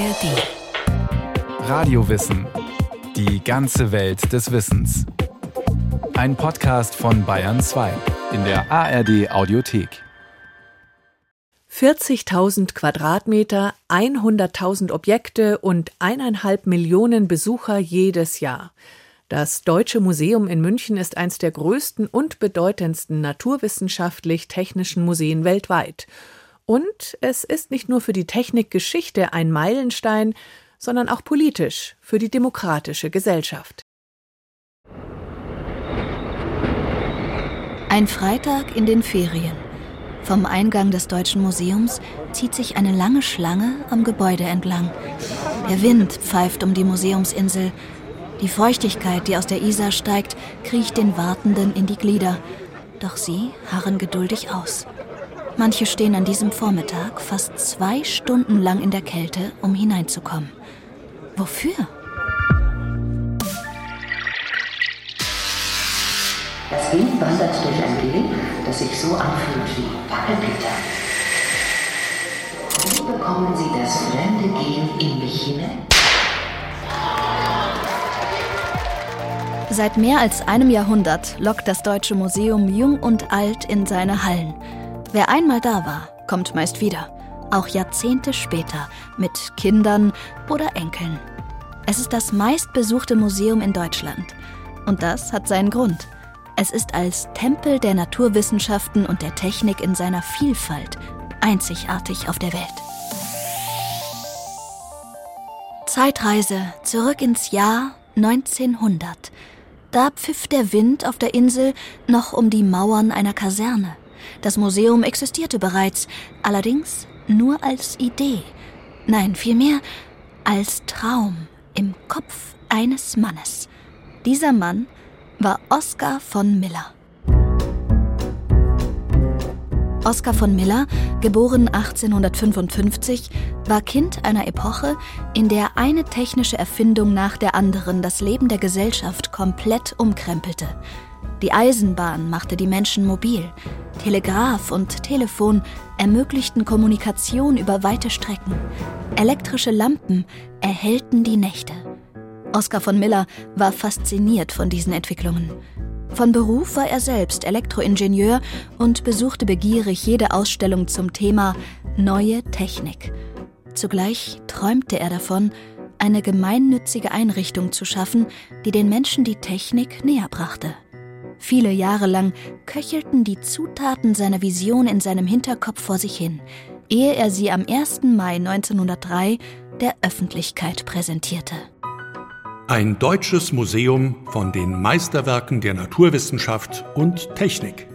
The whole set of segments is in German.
ARD. Radiowissen. Die ganze Welt des Wissens. Ein Podcast von Bayern 2 in der ARD Audiothek. 40.000 Quadratmeter, 100.000 Objekte und eineinhalb Millionen Besucher jedes Jahr. Das Deutsche Museum in München ist eines der größten und bedeutendsten naturwissenschaftlich-technischen Museen weltweit. Und es ist nicht nur für die Technikgeschichte ein Meilenstein, sondern auch politisch für die demokratische Gesellschaft. Ein Freitag in den Ferien. Vom Eingang des Deutschen Museums zieht sich eine lange Schlange am Gebäude entlang. Der Wind pfeift um die Museumsinsel die Feuchtigkeit, die aus der Isar steigt, kriecht den Wartenden in die Glieder. Doch sie harren geduldig aus. Manche stehen an diesem Vormittag fast zwei Stunden lang in der Kälte, um hineinzukommen. Wofür? Das Wind wandert durch ein Bild, das sich so anfühlt wie Wackelpeter. Wie bekommen Sie das fremde Gehen in mich hinein? Seit mehr als einem Jahrhundert lockt das Deutsche Museum jung und alt in seine Hallen. Wer einmal da war, kommt meist wieder. Auch Jahrzehnte später mit Kindern oder Enkeln. Es ist das meistbesuchte Museum in Deutschland. Und das hat seinen Grund. Es ist als Tempel der Naturwissenschaften und der Technik in seiner Vielfalt einzigartig auf der Welt. Zeitreise zurück ins Jahr 1900. Da pfiff der Wind auf der Insel noch um die Mauern einer Kaserne. Das Museum existierte bereits, allerdings nur als Idee. Nein, vielmehr als Traum im Kopf eines Mannes. Dieser Mann war Oskar von Miller. Oskar von Miller, geboren 1855, war Kind einer Epoche, in der eine technische Erfindung nach der anderen das Leben der Gesellschaft komplett umkrempelte. Die Eisenbahn machte die Menschen mobil. Telegraph und Telefon ermöglichten Kommunikation über weite Strecken. Elektrische Lampen erhellten die Nächte. Oskar von Miller war fasziniert von diesen Entwicklungen. Von Beruf war er selbst Elektroingenieur und besuchte begierig jede Ausstellung zum Thema Neue Technik. Zugleich träumte er davon, eine gemeinnützige Einrichtung zu schaffen, die den Menschen die Technik näher brachte. Viele Jahre lang köchelten die Zutaten seiner Vision in seinem Hinterkopf vor sich hin, ehe er sie am 1. Mai 1903 der Öffentlichkeit präsentierte. Ein deutsches Museum von den Meisterwerken der Naturwissenschaft und Technik.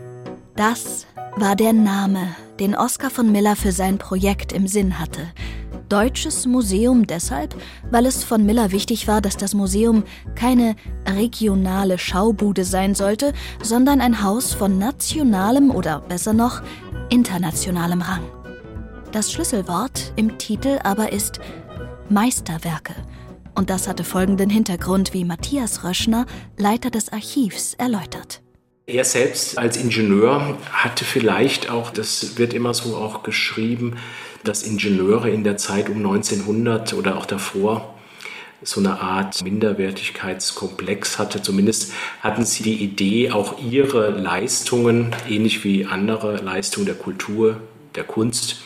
Das war der Name, den Oskar von Miller für sein Projekt im Sinn hatte. Deutsches Museum deshalb, weil es von Miller wichtig war, dass das Museum keine regionale Schaubude sein sollte, sondern ein Haus von nationalem oder besser noch internationalem Rang. Das Schlüsselwort im Titel aber ist Meisterwerke – und das hatte folgenden Hintergrund, wie Matthias Röschner, Leiter des Archivs, erläutert. Er selbst als Ingenieur hatte vielleicht auch, das wird immer so auch geschrieben, dass Ingenieure in der Zeit um 1900 oder auch davor so eine Art Minderwertigkeitskomplex hatte. Zumindest hatten sie die Idee, auch ihre Leistungen, ähnlich wie andere Leistungen der Kultur, der Kunst,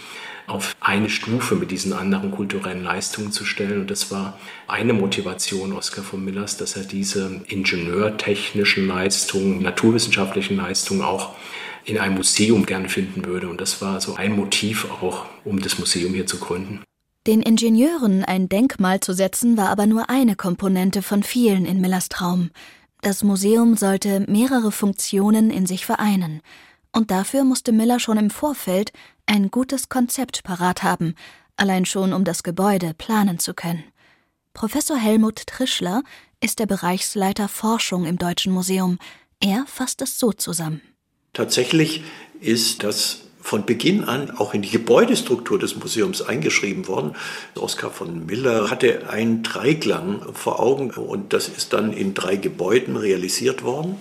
auf eine Stufe mit diesen anderen kulturellen Leistungen zu stellen. Und das war eine Motivation Oskar von Millers, dass er diese ingenieurtechnischen Leistungen, naturwissenschaftlichen Leistungen auch in einem Museum gern finden würde. Und das war so ein Motiv auch, um das Museum hier zu gründen. Den Ingenieuren ein Denkmal zu setzen, war aber nur eine Komponente von vielen in Millers Traum. Das Museum sollte mehrere Funktionen in sich vereinen. Und dafür musste Miller schon im Vorfeld ein gutes Konzept parat haben, allein schon um das Gebäude planen zu können. Professor Helmut Trischler ist der Bereichsleiter Forschung im Deutschen Museum. Er fasst es so zusammen. Tatsächlich ist das von Beginn an auch in die Gebäudestruktur des Museums eingeschrieben worden. Oskar von Miller hatte einen Dreiklang vor Augen und das ist dann in drei Gebäuden realisiert worden.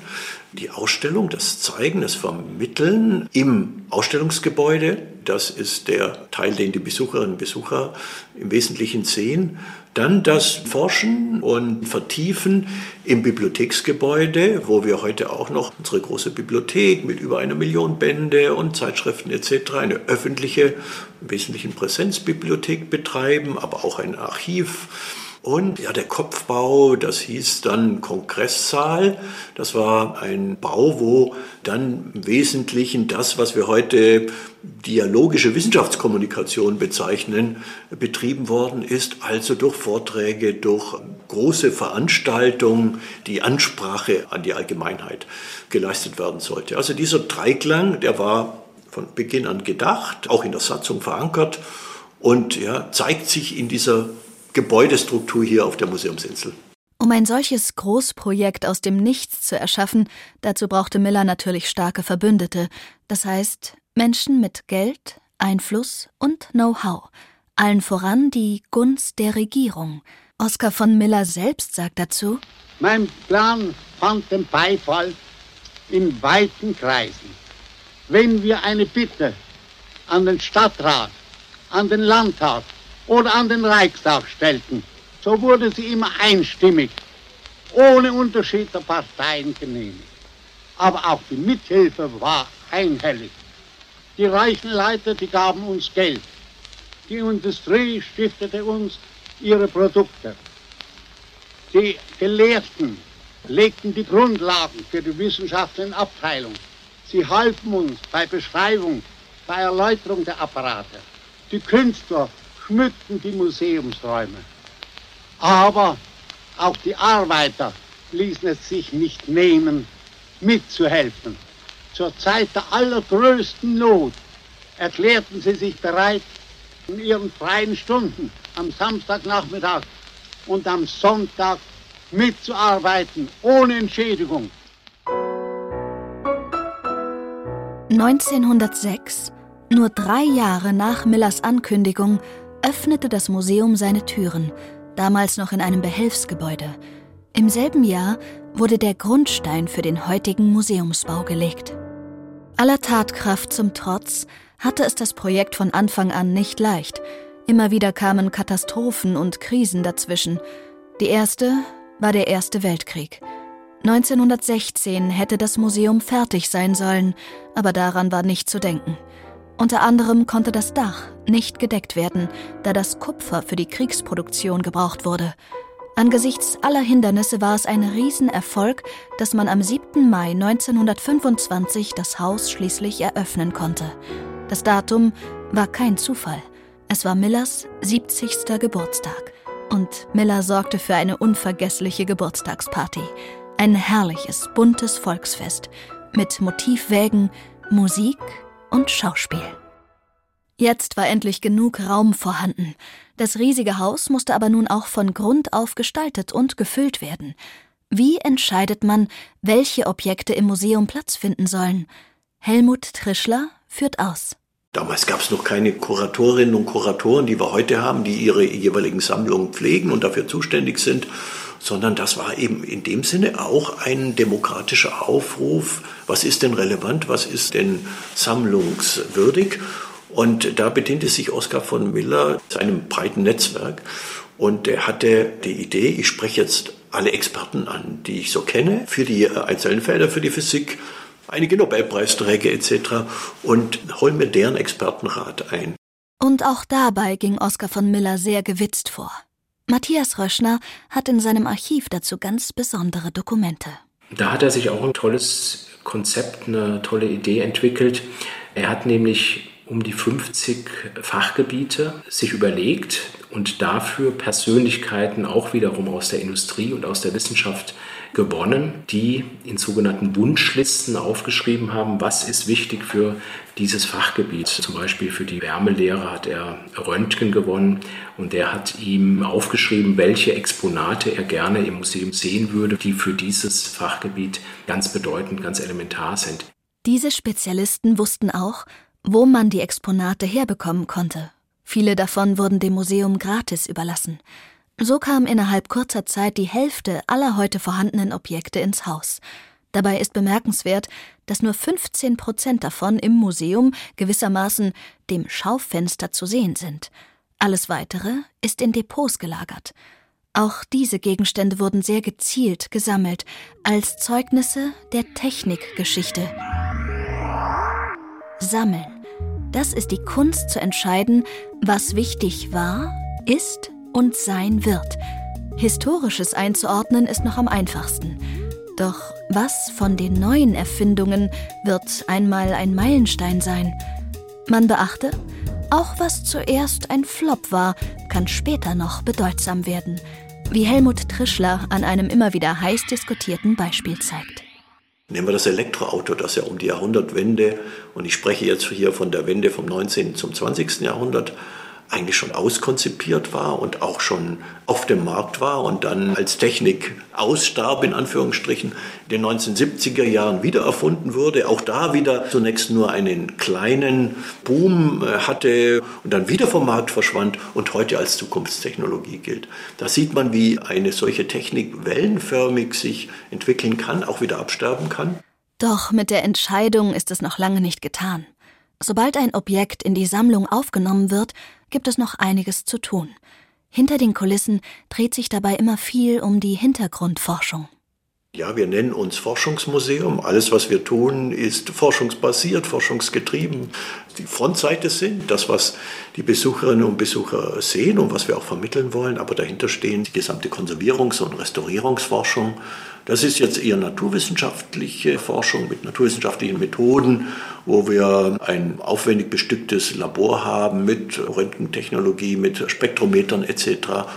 die Ausstellung, das Zeigen, das Vermitteln im Ausstellungsgebäude. Das ist der Teil, den die Besucherinnen und Besucher im Wesentlichen sehen. Dann das Forschen und Vertiefen im Bibliotheksgebäude, wo wir heute auch noch unsere große Bibliothek mit über einer Million Bände und Zeitschriften etc., eine öffentliche, im Wesentlichen Präsenzbibliothek betreiben, aber auch ein Archiv und ja, der Kopfbau, das hieß dann Kongresssaal. Das war ein Bau, wo dann im Wesentlichen das, was wir heute dialogische Wissenschaftskommunikation bezeichnen, betrieben worden ist. Also durch Vorträge, durch große Veranstaltungen, die Ansprache an die Allgemeinheit geleistet werden sollte. Also dieser Dreiklang, der war von Beginn an gedacht, auch in der Satzung verankert und ja, zeigt sich in dieser Gebäudestruktur hier auf der Museumsinsel. Um ein solches Großprojekt aus dem Nichts zu erschaffen, dazu brauchte Miller natürlich starke Verbündete, das heißt Menschen mit Geld, Einfluss und Know-how, allen voran die Gunst der Regierung. Oskar von Miller selbst sagt dazu: Mein Plan fand den Beifall in weiten Kreisen. Wenn wir eine Bitte an den Stadtrat, an den Landtag oder an den Reichstag stellten, so wurde sie immer einstimmig, ohne Unterschied der Parteien genehmigt. Aber auch die Mithilfe war einhellig. Die reichen Leute, die gaben uns Geld. Die Industrie stiftete uns ihre Produkte. Die Gelehrten legten die Grundlagen für die wissenschaftlichen Abteilung. Sie halfen uns bei Beschreibung, bei Erläuterung der Apparate. Die Künstler schmückten die Museumsräume. Aber auch die Arbeiter ließen es sich nicht nehmen, mitzuhelfen. Zur Zeit der allergrößten Not erklärten sie sich bereit, in ihren freien Stunden am Samstagnachmittag und am Sonntag mitzuarbeiten, ohne Entschädigung. 1906, nur drei Jahre nach Millers Ankündigung, öffnete das Museum seine Türen, damals noch in einem Behelfsgebäude. Im selben Jahr wurde der Grundstein für den heutigen Museumsbau gelegt. Aller Tatkraft zum Trotz hatte es das Projekt von Anfang an nicht leicht. Immer wieder kamen Katastrophen und Krisen dazwischen. Die erste war der Erste Weltkrieg. 1916 hätte das Museum fertig sein sollen, aber daran war nicht zu denken. Unter anderem konnte das Dach nicht gedeckt werden, da das Kupfer für die Kriegsproduktion gebraucht wurde. Angesichts aller Hindernisse war es ein Riesenerfolg, dass man am 7. Mai 1925 das Haus schließlich eröffnen konnte. Das Datum war kein Zufall. Es war Millers 70. Geburtstag. Und Miller sorgte für eine unvergessliche Geburtstagsparty. Ein herrliches, buntes Volksfest mit Motivwägen, Musik und Schauspiel. Jetzt war endlich genug Raum vorhanden. Das riesige Haus musste aber nun auch von Grund auf gestaltet und gefüllt werden. Wie entscheidet man, welche Objekte im Museum Platz finden sollen? Helmut Trischler führt aus. Damals gab es noch keine Kuratorinnen und Kuratoren, die wir heute haben, die ihre jeweiligen Sammlungen pflegen und dafür zuständig sind, sondern das war eben in dem Sinne auch ein demokratischer Aufruf, was ist denn relevant, was ist denn sammlungswürdig. Und da bediente sich Oskar von Miller seinem breiten Netzwerk und er hatte die Idee, ich spreche jetzt alle Experten an, die ich so kenne, für die einzelnen Felder, für die Physik, einige Nobelpreisträger etc. und hol mir deren Expertenrat ein. Und auch dabei ging Oskar von Miller sehr gewitzt vor. Matthias Röschner hat in seinem Archiv dazu ganz besondere Dokumente. Da hat er sich auch ein tolles Konzept, eine tolle Idee entwickelt. Er hat nämlich um die 50 Fachgebiete sich überlegt und dafür Persönlichkeiten auch wiederum aus der Industrie und aus der Wissenschaft gewonnen, die in sogenannten Wunschlisten aufgeschrieben haben, was ist wichtig für dieses Fachgebiet. Zum Beispiel für die Wärmelehre hat er Röntgen gewonnen und er hat ihm aufgeschrieben, welche Exponate er gerne im Museum sehen würde, die für dieses Fachgebiet ganz bedeutend, ganz elementar sind. Diese Spezialisten wussten auch, wo man die Exponate herbekommen konnte. Viele davon wurden dem Museum gratis überlassen. So kam innerhalb kurzer Zeit die Hälfte aller heute vorhandenen Objekte ins Haus. Dabei ist bemerkenswert, dass nur 15 Prozent davon im Museum gewissermaßen dem Schaufenster zu sehen sind. Alles weitere ist in Depots gelagert. Auch diese Gegenstände wurden sehr gezielt gesammelt, als Zeugnisse der Technikgeschichte. Sammeln. Das ist die Kunst zu entscheiden, was wichtig war, ist und sein wird. Historisches einzuordnen ist noch am einfachsten. Doch was von den neuen Erfindungen wird einmal ein Meilenstein sein? Man beachte, auch was zuerst ein Flop war, kann später noch bedeutsam werden, wie Helmut Trischler an einem immer wieder heiß diskutierten Beispiel zeigt. Nehmen wir das Elektroauto, das ja um die Jahrhundertwende, und ich spreche jetzt hier von der Wende vom 19. zum 20. Jahrhundert, eigentlich schon auskonzipiert war und auch schon auf dem Markt war und dann als Technik ausstarb, in Anführungsstrichen, in den 1970er Jahren wieder erfunden wurde, auch da wieder zunächst nur einen kleinen Boom äh, hatte und dann wieder vom Markt verschwand und heute als Zukunftstechnologie gilt. Da sieht man, wie eine solche Technik wellenförmig sich entwickeln kann, auch wieder absterben kann. Doch mit der Entscheidung ist es noch lange nicht getan. Sobald ein Objekt in die Sammlung aufgenommen wird, gibt es noch einiges zu tun. Hinter den Kulissen dreht sich dabei immer viel um die Hintergrundforschung. Ja, wir nennen uns Forschungsmuseum. Alles, was wir tun, ist forschungsbasiert, forschungsgetrieben. Die Frontseite sind das, was die Besucherinnen und Besucher sehen und was wir auch vermitteln wollen. Aber dahinter stehen die gesamte Konservierungs- und Restaurierungsforschung. Das ist jetzt eher naturwissenschaftliche Forschung mit naturwissenschaftlichen Methoden, wo wir ein aufwendig bestücktes Labor haben mit Röntgentechnologie, mit Spektrometern etc.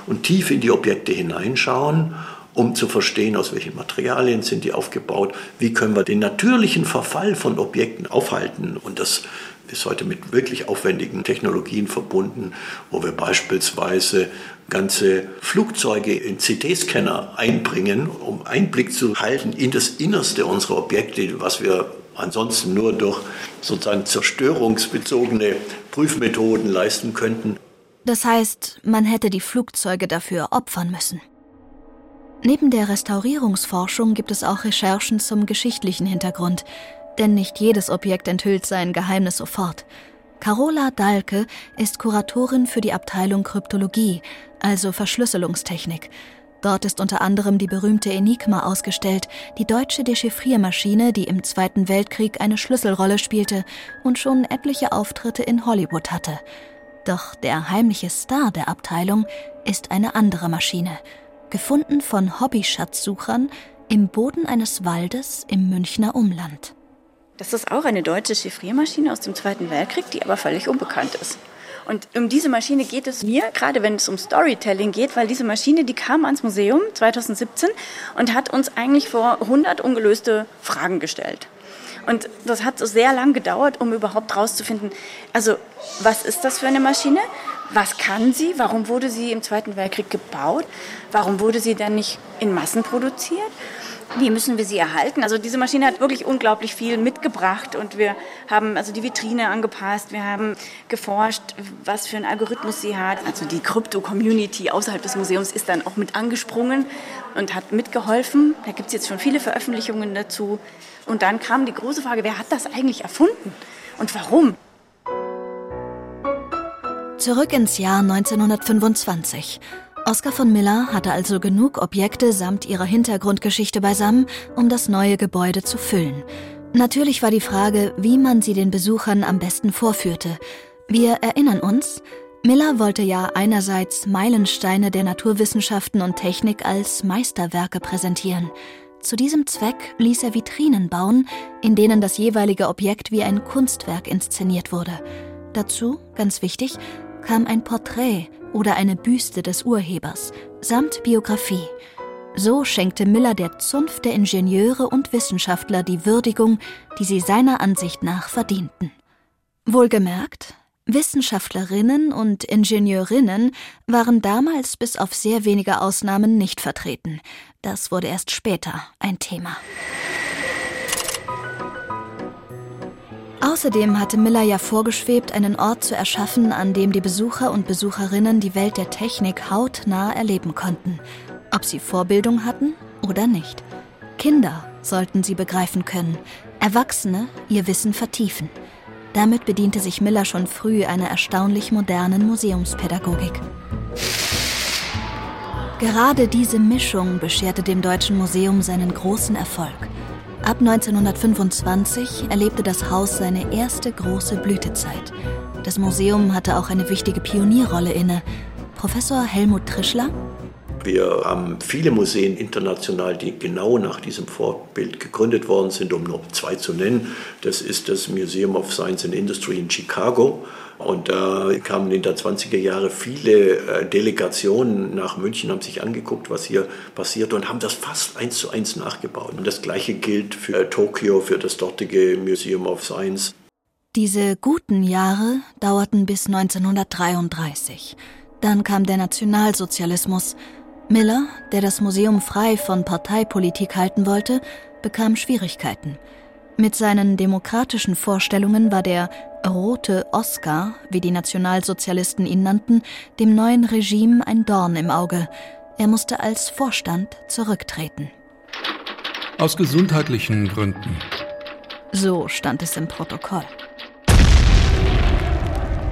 und tief in die Objekte hineinschauen um zu verstehen, aus welchen Materialien sind die aufgebaut, wie können wir den natürlichen Verfall von Objekten aufhalten. Und das ist heute mit wirklich aufwendigen Technologien verbunden, wo wir beispielsweise ganze Flugzeuge in CT-Scanner einbringen, um Einblick zu halten in das Innerste unserer Objekte, was wir ansonsten nur durch sozusagen zerstörungsbezogene Prüfmethoden leisten könnten. Das heißt, man hätte die Flugzeuge dafür opfern müssen. Neben der Restaurierungsforschung gibt es auch Recherchen zum geschichtlichen Hintergrund, denn nicht jedes Objekt enthüllt sein Geheimnis sofort. Carola Dahlke ist Kuratorin für die Abteilung Kryptologie, also Verschlüsselungstechnik. Dort ist unter anderem die berühmte Enigma ausgestellt, die deutsche Dechiffriermaschine, die im Zweiten Weltkrieg eine Schlüsselrolle spielte und schon etliche Auftritte in Hollywood hatte. Doch der heimliche Star der Abteilung ist eine andere Maschine – gefunden von Hobbyschatzsuchern im Boden eines Waldes im Münchner Umland. Das ist auch eine deutsche Chiffriermaschine aus dem Zweiten Weltkrieg, die aber völlig unbekannt ist. Und um diese Maschine geht es mir, gerade wenn es um Storytelling geht, weil diese Maschine, die kam ans Museum 2017 und hat uns eigentlich vor 100 ungelöste Fragen gestellt. Und das hat so sehr lang gedauert, um überhaupt herauszufinden, also was ist das für eine Maschine? Was kann sie? Warum wurde sie im Zweiten Weltkrieg gebaut? Warum wurde sie dann nicht in Massen produziert? Wie müssen wir sie erhalten? Also diese Maschine hat wirklich unglaublich viel mitgebracht und wir haben also die Vitrine angepasst, wir haben geforscht, was für einen Algorithmus sie hat. Also die Krypto-Community außerhalb des Museums ist dann auch mit angesprungen und hat mitgeholfen. Da gibt es jetzt schon viele Veröffentlichungen dazu. Und dann kam die große Frage, wer hat das eigentlich erfunden und warum? Zurück ins Jahr 1925. Oskar von Miller hatte also genug Objekte samt ihrer Hintergrundgeschichte beisammen, um das neue Gebäude zu füllen. Natürlich war die Frage, wie man sie den Besuchern am besten vorführte. Wir erinnern uns, Miller wollte ja einerseits Meilensteine der Naturwissenschaften und Technik als Meisterwerke präsentieren. Zu diesem Zweck ließ er Vitrinen bauen, in denen das jeweilige Objekt wie ein Kunstwerk inszeniert wurde. Dazu, ganz wichtig, kam ein Porträt oder eine Büste des Urhebers samt Biografie. So schenkte Miller der Zunft der Ingenieure und Wissenschaftler die Würdigung, die sie seiner Ansicht nach verdienten. Wohlgemerkt, Wissenschaftlerinnen und Ingenieurinnen waren damals bis auf sehr wenige Ausnahmen nicht vertreten. Das wurde erst später ein Thema. Außerdem hatte Miller ja vorgeschwebt, einen Ort zu erschaffen, an dem die Besucher und Besucherinnen die Welt der Technik hautnah erleben konnten, ob sie Vorbildung hatten oder nicht. Kinder sollten sie begreifen können, Erwachsene ihr Wissen vertiefen. Damit bediente sich Miller schon früh einer erstaunlich modernen Museumspädagogik. Gerade diese Mischung bescherte dem Deutschen Museum seinen großen Erfolg. Ab 1925 erlebte das Haus seine erste große Blütezeit. Das Museum hatte auch eine wichtige Pionierrolle inne. Professor Helmut Trischler wir haben viele Museen international, die genau nach diesem Vorbild gegründet worden sind, um nur zwei zu nennen. Das ist das Museum of Science and Industry in Chicago. Und da kamen in der 20er Jahre viele äh, Delegationen nach München, haben sich angeguckt, was hier passiert und haben das fast eins zu eins nachgebaut. Und das Gleiche gilt für äh, Tokio, für das dortige Museum of Science. Diese guten Jahre dauerten bis 1933. Dann kam der Nationalsozialismus Miller, der das Museum frei von Parteipolitik halten wollte, bekam Schwierigkeiten. Mit seinen demokratischen Vorstellungen war der rote Oscar, wie die Nationalsozialisten ihn nannten, dem neuen Regime ein Dorn im Auge. Er musste als Vorstand zurücktreten. Aus gesundheitlichen Gründen. So stand es im Protokoll.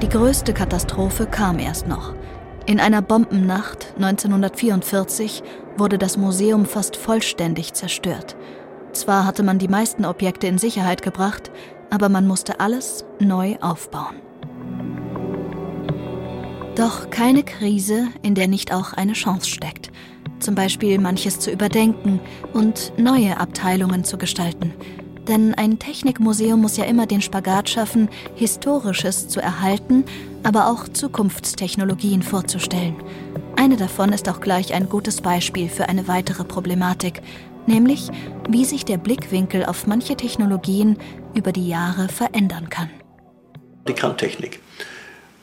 Die größte Katastrophe kam erst noch. In einer Bombennacht 1944 wurde das Museum fast vollständig zerstört. Zwar hatte man die meisten Objekte in Sicherheit gebracht, aber man musste alles neu aufbauen. Doch keine Krise, in der nicht auch eine Chance steckt. Zum Beispiel manches zu überdenken und neue Abteilungen zu gestalten. Denn ein Technikmuseum muss ja immer den Spagat schaffen, Historisches zu erhalten, aber auch Zukunftstechnologien vorzustellen. Eine davon ist auch gleich ein gutes Beispiel für eine weitere Problematik, nämlich wie sich der Blickwinkel auf manche Technologien über die Jahre verändern kann. Die Kerntechnik.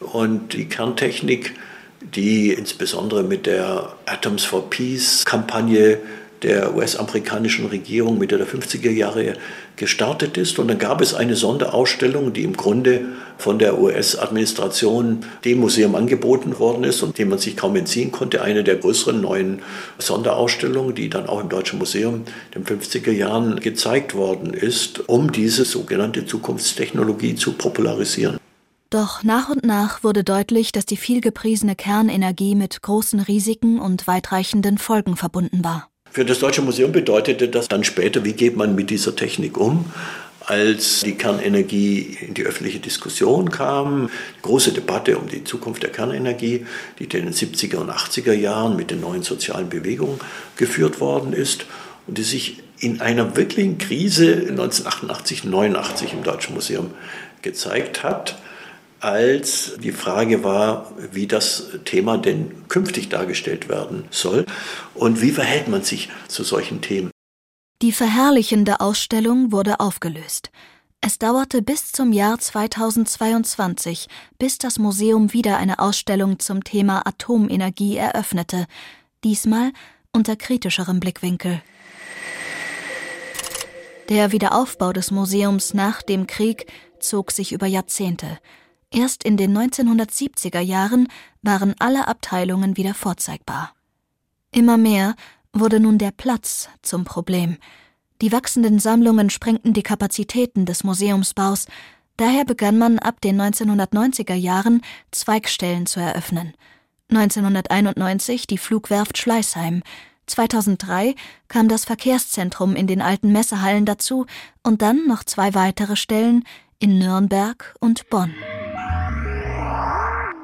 Und die Kerntechnik, die insbesondere mit der Atoms for Peace Kampagne der US-amerikanischen Regierung Mitte der 50er Jahre gestartet ist. Und dann gab es eine Sonderausstellung, die im Grunde von der US-Administration dem Museum angeboten worden ist und dem man sich kaum entziehen konnte. Eine der größeren neuen Sonderausstellungen, die dann auch im Deutschen Museum in den 50er Jahren gezeigt worden ist, um diese sogenannte Zukunftstechnologie zu popularisieren. Doch nach und nach wurde deutlich, dass die vielgepriesene Kernenergie mit großen Risiken und weitreichenden Folgen verbunden war. Für das Deutsche Museum bedeutete das dann später, wie geht man mit dieser Technik um? Als die Kernenergie in die öffentliche Diskussion kam, große Debatte um die Zukunft der Kernenergie, die in den 70er und 80er Jahren mit den neuen sozialen Bewegungen geführt worden ist und die sich in einer wirklichen Krise 1988, 89 im Deutschen Museum gezeigt hat als die Frage war, wie das Thema denn künftig dargestellt werden soll und wie verhält man sich zu solchen Themen. Die verherrlichende Ausstellung wurde aufgelöst. Es dauerte bis zum Jahr 2022, bis das Museum wieder eine Ausstellung zum Thema Atomenergie eröffnete, diesmal unter kritischerem Blickwinkel. Der Wiederaufbau des Museums nach dem Krieg zog sich über Jahrzehnte. Erst in den 1970er Jahren waren alle Abteilungen wieder vorzeigbar. Immer mehr wurde nun der Platz zum Problem. Die wachsenden Sammlungen sprengten die Kapazitäten des Museumsbaus, daher begann man ab den 1990er Jahren Zweigstellen zu eröffnen. 1991 die Flugwerft Schleißheim, 2003 kam das Verkehrszentrum in den alten Messehallen dazu und dann noch zwei weitere Stellen in Nürnberg und Bonn.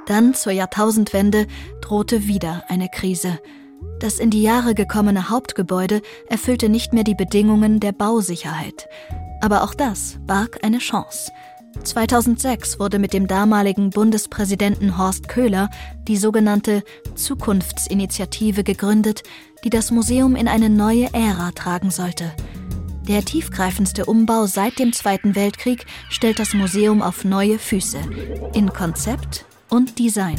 Dann zur Jahrtausendwende drohte wieder eine Krise. Das in die Jahre gekommene Hauptgebäude erfüllte nicht mehr die Bedingungen der Bausicherheit. Aber auch das barg eine Chance. 2006 wurde mit dem damaligen Bundespräsidenten Horst Köhler die sogenannte Zukunftsinitiative gegründet, die das Museum in eine neue Ära tragen sollte. Der tiefgreifendste Umbau seit dem Zweiten Weltkrieg stellt das Museum auf neue Füße. In Konzept und Design.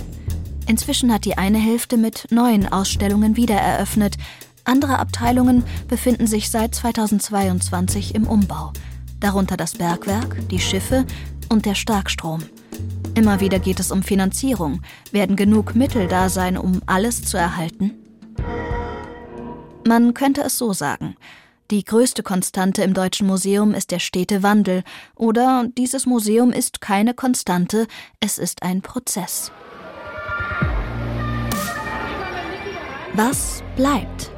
Inzwischen hat die eine Hälfte mit neuen Ausstellungen wiedereröffnet. Andere Abteilungen befinden sich seit 2022 im Umbau. Darunter das Bergwerk, die Schiffe und der Starkstrom. Immer wieder geht es um Finanzierung. Werden genug Mittel da sein, um alles zu erhalten? Man könnte es so sagen. Die größte Konstante im Deutschen Museum ist der stete Wandel, oder dieses Museum ist keine Konstante, es ist ein Prozess. Was bleibt?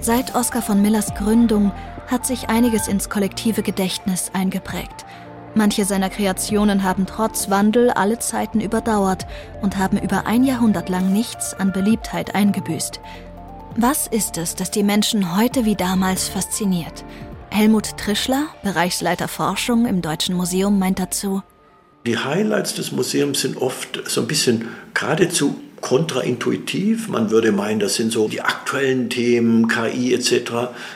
Seit Oskar von Millers Gründung hat sich einiges ins kollektive Gedächtnis eingeprägt. Manche seiner Kreationen haben trotz Wandel alle Zeiten überdauert und haben über ein Jahrhundert lang nichts an Beliebtheit eingebüßt. Was ist es, das die Menschen heute wie damals fasziniert? Helmut Trischler, Bereichsleiter Forschung im Deutschen Museum, meint dazu, die Highlights des Museums sind oft so ein bisschen geradezu kontraintuitiv. Man würde meinen, das sind so die aktuellen Themen, KI etc.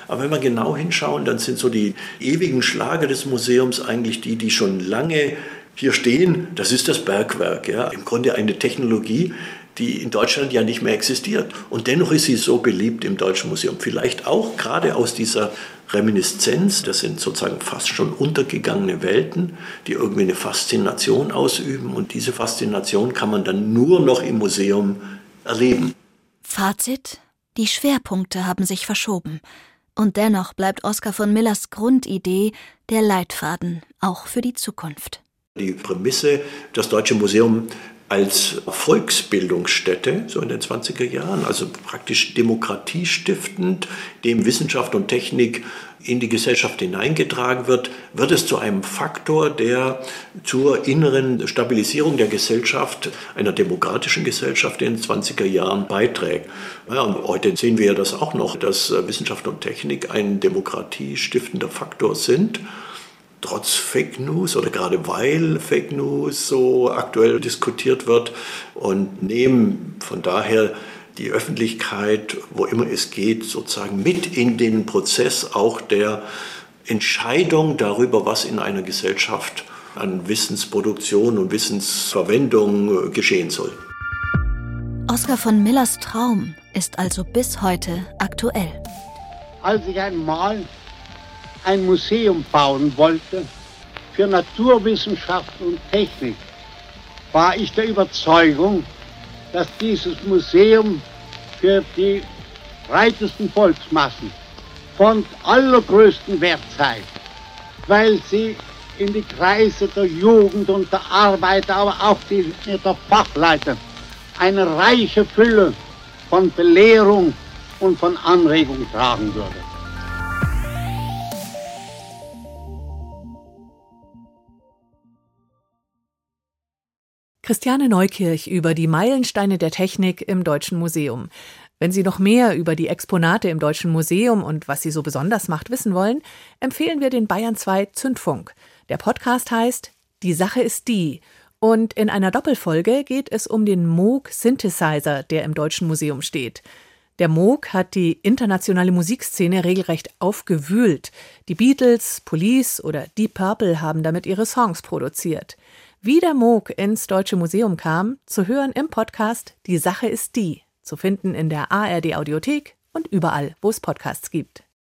Aber wenn wir genau hinschauen, dann sind so die ewigen Schlager des Museums eigentlich die, die schon lange hier stehen. Das ist das Bergwerk. Ja. Im Grunde eine Technologie, die in Deutschland ja nicht mehr existiert. Und dennoch ist sie so beliebt im Deutschen Museum. Vielleicht auch gerade aus dieser Reminiszenz, das sind sozusagen fast schon untergegangene Welten, die irgendwie eine Faszination ausüben. Und diese Faszination kann man dann nur noch im Museum erleben. Fazit: Die Schwerpunkte haben sich verschoben. Und dennoch bleibt Oskar von Millers Grundidee der Leitfaden, auch für die Zukunft. Die Prämisse, das Deutsche Museum als Volksbildungsstätte, so in den 20er Jahren, also praktisch demokratiestiftend, dem Wissenschaft und Technik in die Gesellschaft hineingetragen wird, wird es zu einem Faktor, der zur inneren Stabilisierung der Gesellschaft, einer demokratischen Gesellschaft in den 20er Jahren beiträgt. Ja, heute sehen wir das auch noch, dass Wissenschaft und Technik ein demokratiestiftender Faktor sind trotz Fake News oder gerade weil Fake News so aktuell diskutiert wird und nehmen von daher die Öffentlichkeit, wo immer es geht, sozusagen mit in den Prozess auch der Entscheidung darüber, was in einer Gesellschaft an Wissensproduktion und Wissensverwendung äh, geschehen soll. Oskar von Millers Traum ist also bis heute aktuell. Als ich einmal ein Museum bauen wollte für Naturwissenschaft und Technik, war ich der Überzeugung, dass dieses Museum für die breitesten Volksmassen von allergrößtem Wert sei, weil sie in die Kreise der Jugend und der Arbeiter, aber auch die, der Fachleiter eine reiche Fülle von Belehrung und von Anregung tragen würde. Christiane Neukirch über die Meilensteine der Technik im Deutschen Museum. Wenn Sie noch mehr über die Exponate im Deutschen Museum und was sie so besonders macht wissen wollen, empfehlen wir den Bayern 2 Zündfunk. Der Podcast heißt Die Sache ist die. Und in einer Doppelfolge geht es um den Moog Synthesizer, der im Deutschen Museum steht. Der Moog hat die internationale Musikszene regelrecht aufgewühlt. Die Beatles, Police oder Deep Purple haben damit ihre Songs produziert. Wie der Moog ins Deutsche Museum kam, zu hören im Podcast Die Sache ist die, zu finden in der ARD Audiothek und überall, wo es Podcasts gibt.